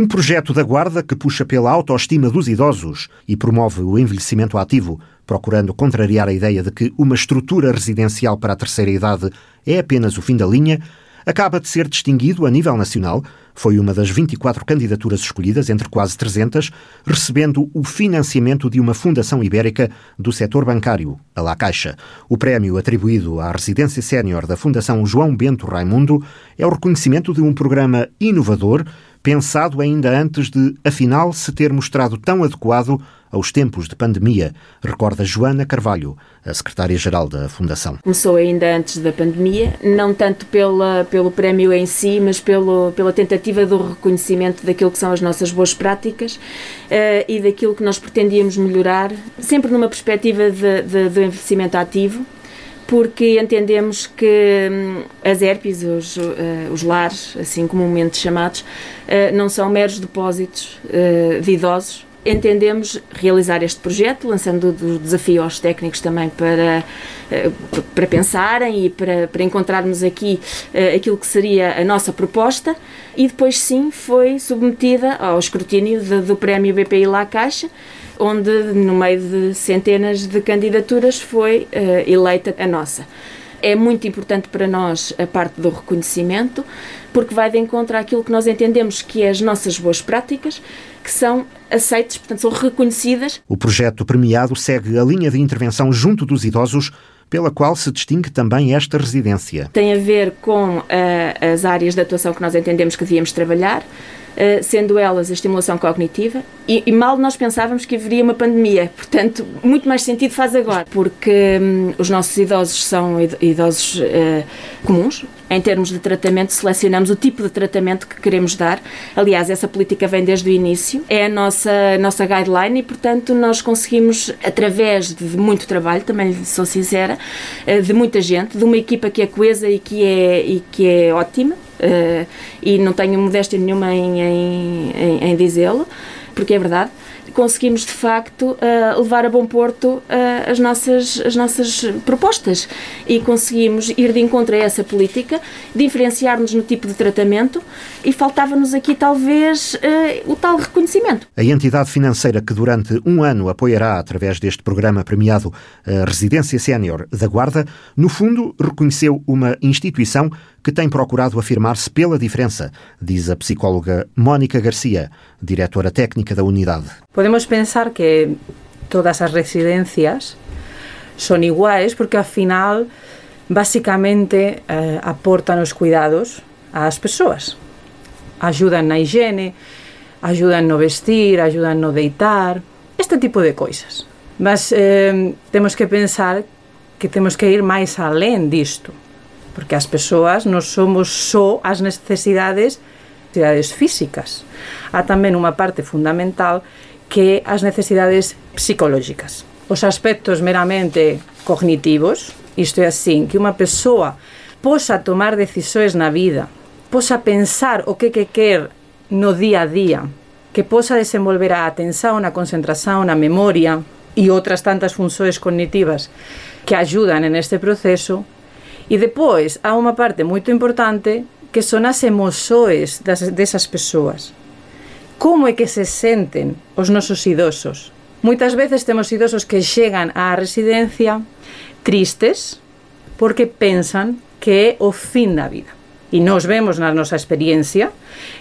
Um projeto da Guarda que puxa pela autoestima dos idosos e promove o envelhecimento ativo, procurando contrariar a ideia de que uma estrutura residencial para a terceira idade é apenas o fim da linha, acaba de ser distinguido a nível nacional. Foi uma das 24 candidaturas escolhidas, entre quase 300, recebendo o financiamento de uma fundação ibérica do setor bancário, a La Caixa. O prémio atribuído à residência sénior da Fundação João Bento Raimundo é o reconhecimento de um programa inovador pensado ainda antes de, afinal, se ter mostrado tão adequado aos tempos de pandemia, recorda Joana Carvalho, a secretária-geral da Fundação. Começou ainda antes da pandemia, não tanto pela, pelo prémio em si, mas pelo, pela tentativa do reconhecimento daquilo que são as nossas boas práticas uh, e daquilo que nós pretendíamos melhorar, sempre numa perspectiva de, de, de envelhecimento ativo, porque entendemos que hum, as ERPs, os, uh, os lares, assim comumente chamados, uh, não são meros depósitos uh, de idosos. Entendemos realizar este projeto, lançando o desafio aos técnicos também para, para pensarem e para, para encontrarmos aqui aquilo que seria a nossa proposta, e depois sim foi submetida ao escrutínio de, do Prémio BPI La Caixa, onde no meio de centenas de candidaturas foi uh, eleita a nossa. É muito importante para nós a parte do reconhecimento, porque vai de encontro àquilo que nós entendemos que é as nossas boas práticas, que são aceitas, portanto, são reconhecidas. O projeto premiado segue a linha de intervenção junto dos idosos, pela qual se distingue também esta residência. Tem a ver com uh, as áreas de atuação que nós entendemos que devíamos trabalhar, sendo elas a estimulação cognitiva, e, e, mal nós pensávamos que haveria uma pandemia. Portanto, muito mais sentido faz agora, porque um, os nossos idosos são idosos uh, comuns. Em termos de tratamento, selecionamos o tipo de tratamento que queremos dar. Aliás, essa política vem desde o início. É a nossa, nossa guideline e, portanto, nós conseguimos, através de muito trabalho, também sou sincera, uh, de muita gente, de uma equipa que é coesa e que é, e que é ótima, uh, e não tenho modéstia nenhuma em, em, em, em dizê-lo, porque é verdade conseguimos de facto uh, levar a bom porto uh, as, nossas, as nossas propostas e conseguimos ir de encontro a essa política, diferenciar-nos no tipo de tratamento e faltava-nos aqui talvez o tal reconhecimento. A entidade financeira que durante um ano apoiará através deste programa premiado a Residência Sénior da Guarda, no fundo reconheceu uma instituição que tem procurado afirmar-se pela diferença, diz a psicóloga Mónica Garcia, diretora técnica da unidade. Podemos pensar que todas as residencias son iguais porque ao final basicamente eh, os cuidados ás persoas. Ajudan na higiene, ajudan no vestir, ajudan no deitar, este tipo de coisas. Mas eh, temos que pensar que temos que ir máis alén disto porque as persoas non somos só as necesidades necesidades físicas. Há tamén unha parte fundamental que as necesidades psicológicas. Os aspectos meramente cognitivos, isto é así, que unha persoa posa tomar decisões na vida, posa pensar o que que quer no día a día, que posa desenvolver a atención, a concentración, a memoria e outras tantas funções cognitivas que ajudan en este proceso, E depois, há unha parte moito importante que son as emoxoes das, desas persoas. Como é que se senten os nosos idosos? Moitas veces temos idosos que chegan á residencia tristes porque pensan que é o fin da vida. E nós vemos na nosa experiencia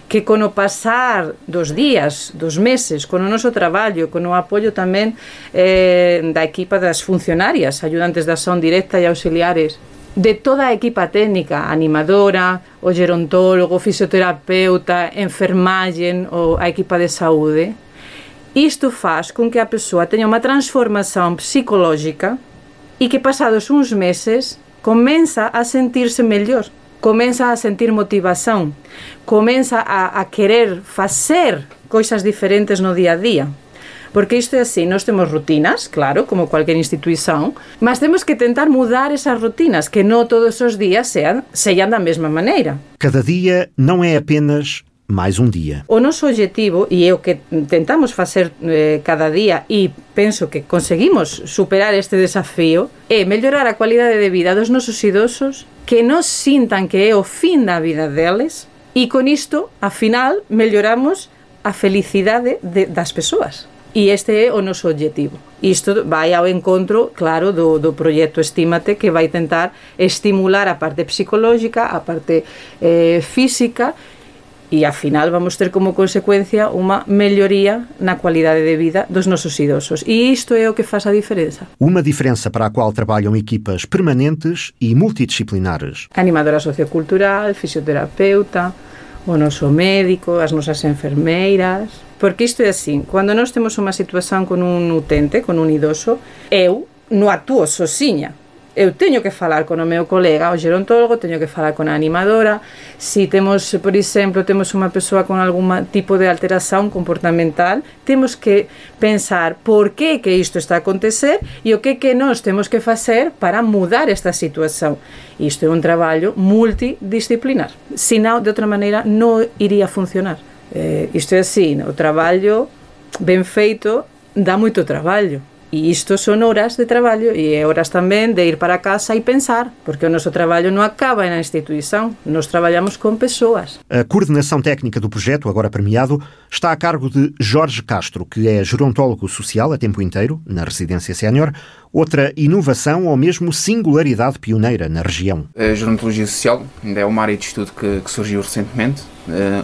que con o pasar dos días, dos meses, con o noso traballo, con o apoio tamén eh, da equipa das funcionarias, ayudantes da son directa e auxiliares de toda a equipa técnica, animadora, o gerontólogo, o fisioterapeuta, enfermagem ou a equipa de saúde, isto faz com que a pessoa tenha uma transformação psicológica e que passados uns meses começa a sentir-se melhor, começa a sentir motivação, começa a, a querer fazer coisas diferentes no dia a dia. Porque isto é así, nós temos rutinas, claro, como cualquier institución, mas temos que tentar mudar esas rutinas, que non todos os días sean, sean da mesma maneira. Cada día non é apenas máis un día. O noso objetivo, e é o que tentamos facer eh, cada día e penso que conseguimos superar este desafío, é mellorar a cualidade de vida dos nosos idosos, que nos sintan que é o fin da vida deles, e con isto, afinal, melloramos a felicidade de, das persoas. E este é o noso objetivo. Isto vai ao encontro, claro, do, do proxecto Estímate que vai tentar estimular a parte psicológica, a parte eh, física e afinal vamos ter como consecuencia unha melloría na cualidade de vida dos nosos idosos. E isto é o que faz a diferenza. Unha diferenza para a cual traballan equipas permanentes e multidisciplinares. Animadora sociocultural, fisioterapeuta, o noso médico, as nosas enfermeiras, Porque isto é así, cando nós temos unha situación con un utente, con un idoso, eu non actúo sosiña. eu teño que falar con o meu colega, o gerontólogo, teño que falar con a animadora, se si temos, por exemplo, temos unha persoa con algún tipo de alteración comportamental, temos que pensar por que que isto está a acontecer e o que que nós temos que facer para mudar esta situación. Isto é un traballo multidisciplinar, senão de outra maneira non iría funcionar. Eh, isto é assim, o traballo ben feito dá moito traballo E isto son horas de traballo e é horas tamén de ir para casa e pensar, porque o noso traballo non acaba na instituição, nós trabalhamos com pessoas. A coordenação técnica do projeto, agora premiado, está a cargo de Jorge Castro, que é gerontólogo social a tempo inteiro, na residência sénior, outra inovação ou mesmo singularidade pioneira na região. A gerontologia social ainda é uma área de estudo que, que surgiu recentemente,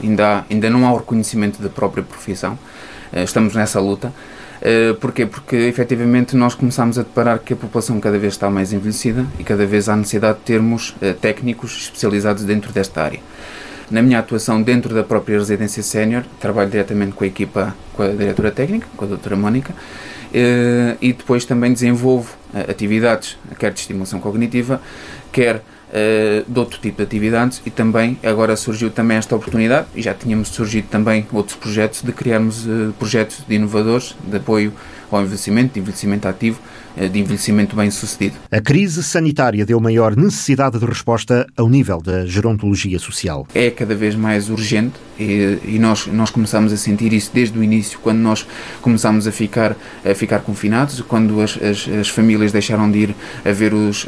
ainda, há, ainda não há o reconhecimento da própria profissão, uh, estamos nessa luta. Uh, porquê? Porque efetivamente nós começamos a deparar que a população cada vez está mais envelhecida e cada vez há necessidade de termos técnicos especializados dentro desta área. Na minha atuação dentro da própria residência sénior, trabalho diretamente com a equipa, com a diretora técnica, com a doutora Mónica, e depois também desenvolvo atividades, quer de estimulação cognitiva, quer uh, de outro tipo de atividades e também agora surgiu também esta oportunidade e já tínhamos surgido também outros projetos de criarmos uh, projetos de inovadores de apoio ao envelhecimento, de envelhecimento ativo, eh, de envelhecimento bem sucedido. A crise sanitária deu maior necessidade de resposta ao nível da gerontologia social. É cada vez mais urgente e, e nós, nós começamos a sentir isso desde o início, quando nós começámos a ficar, a ficar confinados, quando as, as, as famílias deixaram de ir a ver os, uh,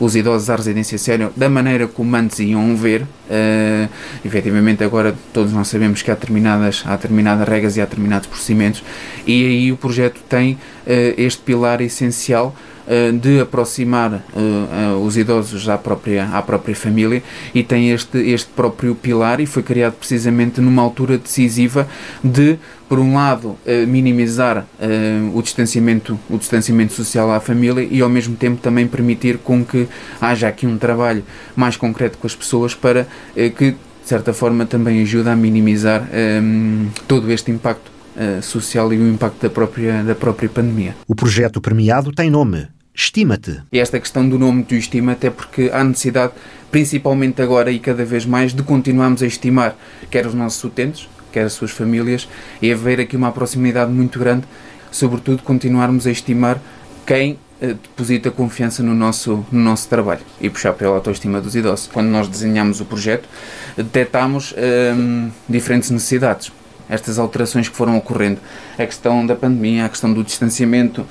os idosos à residência sénior da maneira como antes iam ver. Uh, efetivamente, agora todos nós sabemos que há determinadas, há determinadas regras e há determinados procedimentos, e aí o projeto tem este pilar essencial uh, de aproximar uh, os idosos à própria, à própria família e tem este, este próprio pilar e foi criado precisamente numa altura decisiva de, por um lado, minimizar o, distanciamento, o distanciamento social à família e ao mesmo tempo também permitir com que haja aqui um trabalho mais concreto com as pessoas para que, de certa forma, também ajude a minimizar um, todo este impacto uh, social e o impacto da própria, da própria pandemia. O projeto premiado tem nome. Estima-te. E esta questão do nome do estima-te é porque há necessidade, principalmente agora e cada vez mais, de continuarmos a estimar quer os nossos utentes, quer as suas famílias, e haver aqui uma proximidade muito grande, sobretudo continuarmos a estimar quem eh, deposita confiança no nosso, no nosso trabalho e puxar pela autoestima dos idosos. Quando nós desenhamos o projeto, detectámos hum, diferentes necessidades estas alterações que foram ocorrendo. A questão da pandemia, a questão do distanciamento,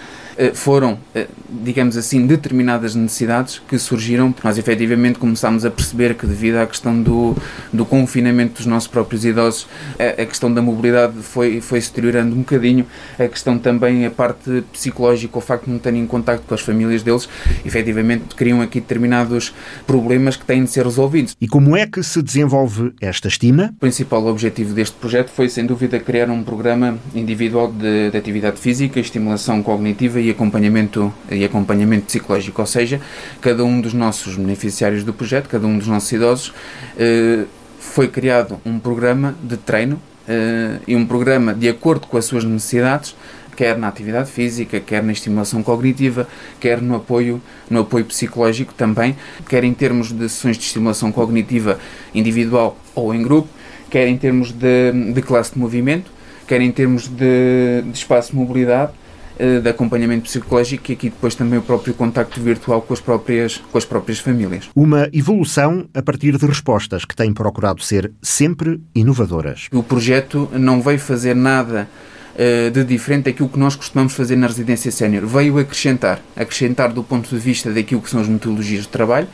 foram, eh, digamos assim, determinadas necessidades que surgiram. Nós efetivamente começámos a perceber que, devido à questão do, do confinamento dos nossos próprios idosos, a, a questão da mobilidade foi, foi se deteriorando um bocadinho, a questão também, a parte psicológica, o facto de não terem contacto com as famílias deles, efetivamente criam aqui determinados problemas que têm de ser resolvidos. E como é que se desenvolve esta estima? O principal objetivo deste projeto foi, sem dúvida, criar um programa individual de, de atividade física, estimulação cognitiva e acompanhamento, e acompanhamento psicológico, ou seja, cada um dos nossos beneficiários do projeto, cada um dos nossos idosos, eh, foi criado um programa de treino eh, e um programa de acordo com as suas necessidades, quer na atividade física, quer na estimulação cognitiva, quer no apoio, no apoio psicológico também, quer em termos de sessões de estimulação cognitiva individual ou em grupo, quer em termos de, de classe de movimento, quer em termos de, de espaço de mobilidade de acompanhamento psicológico e aqui depois também o próprio contacto virtual com as próprias, com as próprias famílias. Uma evolução a partir de respostas que têm procurado ser sempre inovadoras. O projeto não veio fazer nada uh, de diferente daquilo que nós costumamos fazer na residência sénior. Veio acrescentar, acrescentar do ponto de vista daquilo que são as metodologias de trabalho,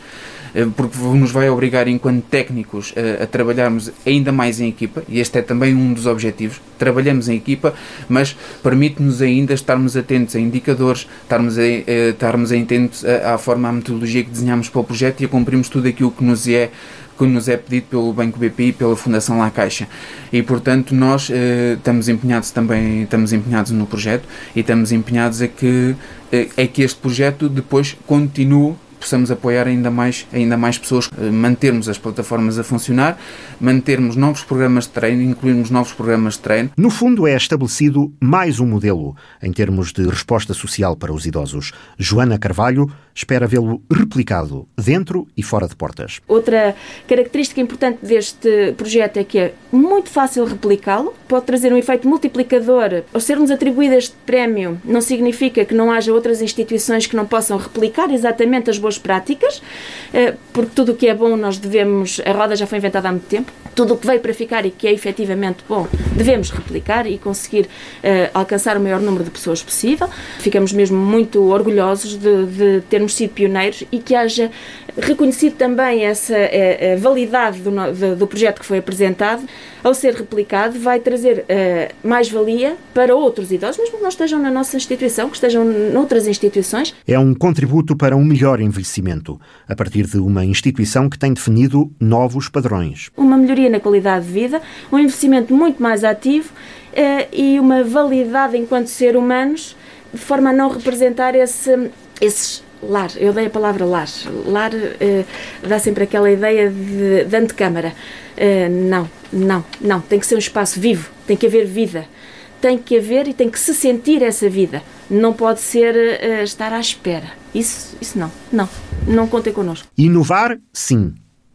porque nos vai obrigar, enquanto técnicos, a, a trabalharmos ainda mais em equipa, e este é também um dos objetivos. Trabalhamos em equipa, mas permite-nos ainda estarmos atentos a indicadores, estarmos, a, a, estarmos atentos à forma, à metodologia que desenhamos para o projeto e a cumprirmos tudo aquilo que nos é que nos é pedido pelo Banco BPI e pela Fundação La Caixa. E, portanto, nós eh, estamos empenhados também, estamos empenhados no projeto e estamos empenhados a que, eh, é que este projeto depois continue possamos apoiar ainda mais, ainda mais pessoas, eh, mantermos as plataformas a funcionar, mantermos novos programas de treino, incluirmos novos programas de treino. No fundo, é estabelecido mais um modelo em termos de resposta social para os idosos. Joana Carvalho espera vê-lo replicado dentro e fora de portas. Outra característica importante deste projeto é que é muito fácil replicá-lo, pode trazer um efeito multiplicador. Ao ser-nos atribuído este prémio, não significa que não haja outras instituições que não possam replicar exatamente as boas práticas, eh, porque tudo o que é bom nós devemos. A roda já foi inventada há muito tempo, tudo o que veio para ficar e que é efetivamente bom devemos replicar e conseguir uh, alcançar o maior número de pessoas possível. Ficamos mesmo muito orgulhosos de, de termos sido pioneiros e que haja reconhecido também essa a, a validade do, do, do, projeto que foi apresentado, ao ser replicado, vai trazer uh, mais-valia para outros idosos, mesmo que não estejam na nossa instituição, que estejam noutras instituições. É um contributo para um melhor envelhecimento, a partir de uma instituição que tem definido novos padrões. Uma melhoria na qualidade de vida, um envelhecimento muito mais ativo uh, e uma validade enquanto ser humanos, de forma a não representar esse, esses lar, eu dei a palavra lar. Lar uh, dá sempre aquela ideia de, de antecâmara. Uh, não, não, não. Tem que ser um espaço vivo, tem que haver vida. Tem que haver e tem que se sentir essa vida. Não pode ser uh, estar à espera. Isso, isso não, não. Não contem connosco. Inovar, sim.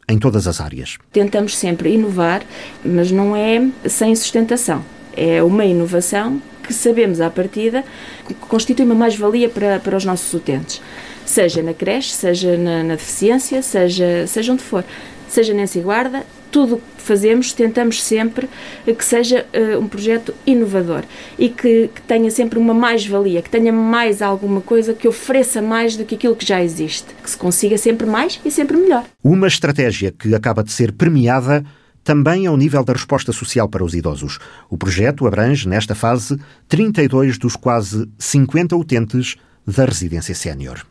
Em todas as áreas. Tentamos sempre inovar, mas não é sem sustentação. É uma inovação que sabemos à partida que constitui uma mais-valia para, para os nossos utentes seja na creche, seja na, na deficiência, seja, seja onde for, seja nessa guarda, tudo o que fazemos tentamos sempre que seja uh, um projeto inovador e que, que tenha sempre uma mais-valia, que tenha mais alguma coisa que ofereça mais do que aquilo que já existe, que se consiga sempre mais e sempre melhor. Uma estratégia que acaba de ser premiada também ao nível da resposta social para os idosos. O projeto abrange, nesta fase, 32 dos quase 50 utentes da residência sénior.